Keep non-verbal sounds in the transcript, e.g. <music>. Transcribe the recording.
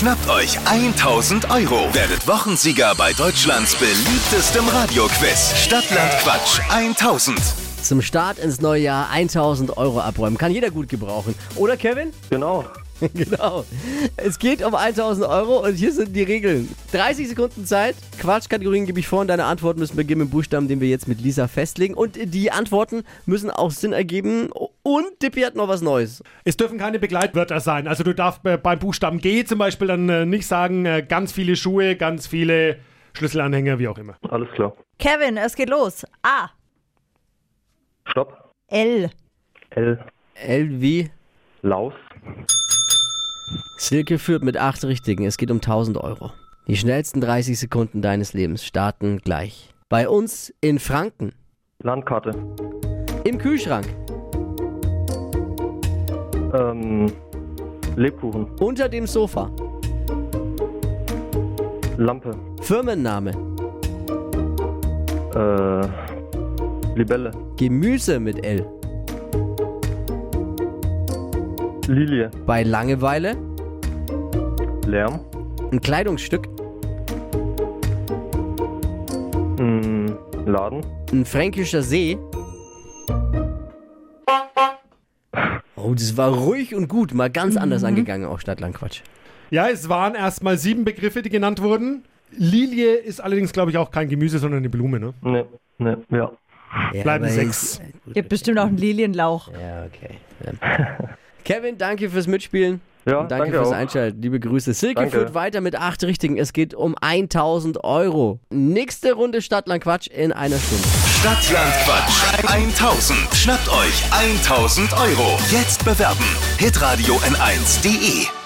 Schnappt euch 1000 Euro. Werdet Wochensieger bei Deutschlands beliebtestem Radioquiz. Stadtland Quatsch 1000. Zum Start ins neue Jahr 1000 Euro abräumen. Kann jeder gut gebrauchen. Oder Kevin? Genau. <laughs> genau. Es geht um 1000 Euro und hier sind die Regeln. 30 Sekunden Zeit. Quatschkategorien gebe ich vor und deine Antworten müssen beginnen mit Buchstaben, den wir jetzt mit Lisa festlegen. Und die Antworten müssen auch Sinn ergeben. Und Dippi hat noch was Neues. Es dürfen keine Begleitwörter sein. Also du darfst äh, beim Buchstaben G zum Beispiel dann äh, nicht sagen, äh, ganz viele Schuhe, ganz viele Schlüsselanhänger, wie auch immer. Alles klar. Kevin, es geht los. A. Stopp. L. L. L wie Laus. Silke führt mit acht Richtigen. Es geht um 1000 Euro. Die schnellsten 30 Sekunden deines Lebens starten gleich. Bei uns in Franken. Landkarte. Im Kühlschrank. Ähm. Lebkuchen. Unter dem Sofa. Lampe. Firmenname. Äh. Libelle. Gemüse mit L. Lilie. Bei Langeweile. Lärm. Ein Kleidungsstück. Mm, Laden. Ein fränkischer See. Oh, das war ruhig und gut. Mal ganz anders angegangen, auch Stadtlandquatsch. Ja, es waren erstmal sieben Begriffe, die genannt wurden. Lilie ist allerdings, glaube ich, auch kein Gemüse, sondern eine Blume. Ne? Ne, ne, ja. Ja, Bleiben sechs. Gibt bestimmt auch einen Lilienlauch. Ja, okay. Ja. <laughs> Kevin, danke fürs Mitspielen. Ja, Und danke, danke fürs auch. Einschalten. Liebe Grüße. Silke Danke. führt weiter mit acht Richtigen. Es geht um 1000 Euro. Nächste Runde Stadtland Quatsch in einer Stunde. Stadtland Quatsch 1000. Schnappt euch 1000 Euro. Jetzt bewerben. Hitradio N1.de.